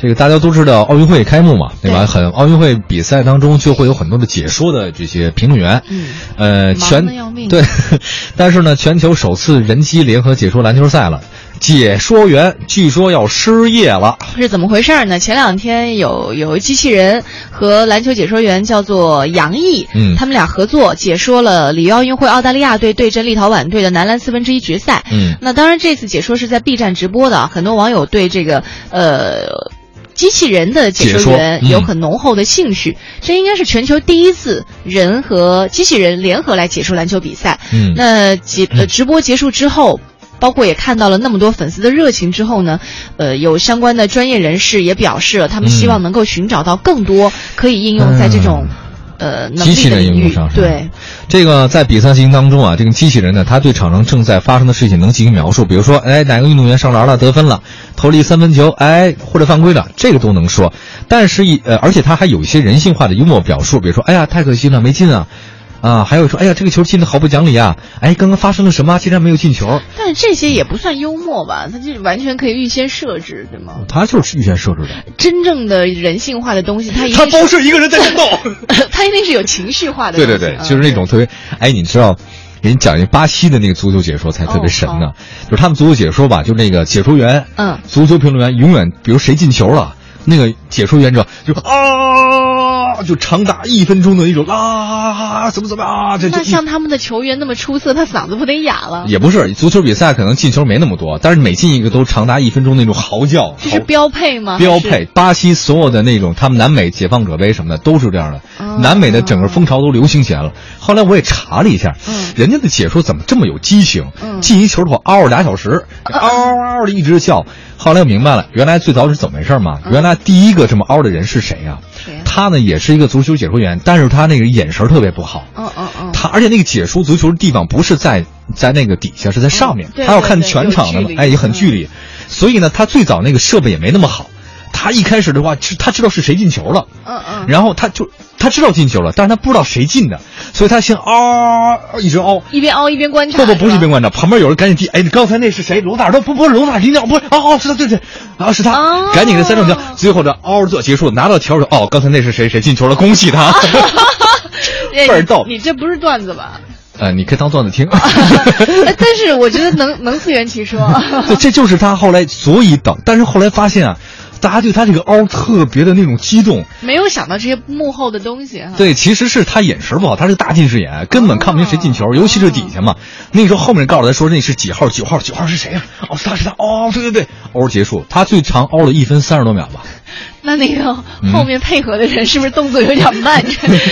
这个大家都知道，奥运会开幕嘛，对吧？很奥运会比赛当中就会有很多的解说的这些评论员，嗯，呃，全对，但是呢，全球首次人机联合解说篮球赛了，解说员据说要失业了。是怎么回事儿呢？前两天有有机器人和篮球解说员叫做杨毅，嗯他们俩合作解说了里约奥运会澳大利亚队对阵立陶宛队的男篮四分之一决赛。嗯那当然这次解说是在 B 站直播的啊，很多网友对这个呃。机器人的解解说嗯员有很浓厚的兴趣，这应该是全球第一次人和机器人联合来解说篮球比赛。嗯。那结呃直播结束之后，包括也看到了那么多粉丝的热情之后呢，呃，有相关的专业人士也表示了，他们希望能够寻找到更多可以应用在这种、呃机器人应用上。是吧对，这个在比赛进行当中啊，这个机器人呢，它对场上正在发生的事情能进行描述，比如说，哎，哪个运动员上篮了，得分了，投了一三分球，哎，或者犯规了，这个都能说。但是一呃，而且它还有一些人性化的幽默表述，比如说，哎呀，太可惜了，没进啊。啊，还有说，哎呀，这个球进的好不讲理啊！哎，刚刚发生了什么？竟然没有进球。但是这些也不算幽默吧？他就是完全可以预先设置，对吗？他就是预先设置的，真正的人性化的东西，他一他包是一个人在战斗。它一定是有情绪化的。对对对，嗯就是那种特别，哎，你知道，给你讲一个巴西的那个足球解说才特别神呢，哦就是他们足球解说吧，就那个解说员，嗯足球评论员永远，比如谁进球了，那个解说员知道就啊，就长达一分钟的那种啊，怎么怎么啊，这这那像他们的球员那么出色，他嗓子不得哑了？也不是足球比赛，可能进球没那么多，但是每进一个都长达一分钟那种嚎叫，这是标配吗？标配。巴西所有的那种，他们南美解放者杯什么的都是这样的，哦南美的整个风潮都流行起来了。后来我也查了一下，嗯人家的解说怎么这么有激情？嗯进一球的话，嗷嗷俩小时，嗷嗷嗷的一直叫。后来我明白了，原来最早是怎么回事嘛？原来第一个这么嗷的人是谁呀、嗯谁呀他呢也是一个足球解说员，但是他那个眼神特别不好。嗯嗯嗯，他而且那个解说足球的地方不是在在那个底下，是在上面嗯，对他要看全场的哎，也很嗯距离，所以呢，他最早那个设备也没那么好。他一开始的话，知他知道是谁进球了，嗯嗯，然后他就他知道进球了，但是他不知道谁进的，所以他先嗷一直嗷。一边嗷一边观察。不不不是一边吧观察，旁边有人赶紧递，哎，你刚才那是谁？罗纳尔多不不是罗纳尔迪尼奥，不是哦哦是他对对，啊是他，哦赶紧给他三中球，最后的嗷做结束，拿到球的哦，刚才那是谁谁进球了，恭喜他，哎倍儿逗你你这不是段子吧？呃，你可以当段子听。哎但是我觉得能能自圆其说。对，这就是他后来所以等，但是后来发现啊，大家对他这个凹特别的那种激动。没有想到这些幕后的东西哈。对，其实是他眼神不好，他是大近视眼，根本看不清谁进球，尤其是底下嘛。那时候后面告诉他说那是几号，九号，九号是谁呀、哦，是他是他，哦，对对对，凹结束，他最长凹了一分三十多秒吧。那那个嗯后面配合的人是不是动作有点慢？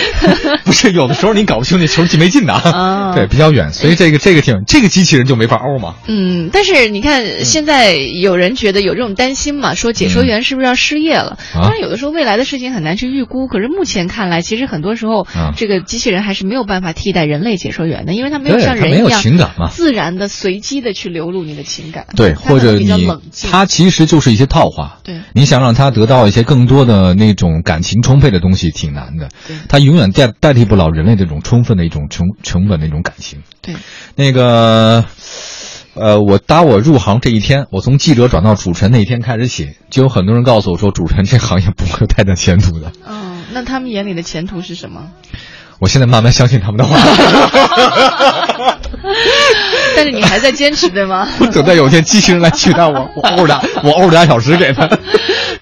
不是，有的时候你搞不清那球进没进的啊啊 对，比较远，所以这个这个挺这个机器人就没法欧嘛。嗯，但是你看，现在有人觉得有这种担心嘛，说解说员是不是要失业了？啊当然，有的时候未来的事情很难去预估。可是目前看来，其实很多时候，啊这个机器人还是没有办法替代人类解说员的，因为它没有像人一样情感嘛自然的、随机的去流露你的情感。对，或者你较冷静。它其实就是一些套话。对你想让他得到一些更多的那种感情充沛的东西，挺难的对。他永远代代替不了人类这种充分的一种成成本的一种感情。对，那个，呃，我打我入行这一天，我从记者转到主持人那一天开始起，就有很多人告诉我说，主持人这行业不会有太大前途的。嗯，那他们眼里的前途是什么？我现在慢慢相信他们的话。但是你还在坚持，对吗？我等待有一天机器人来取代我，我欧俩我欧俩小时给他。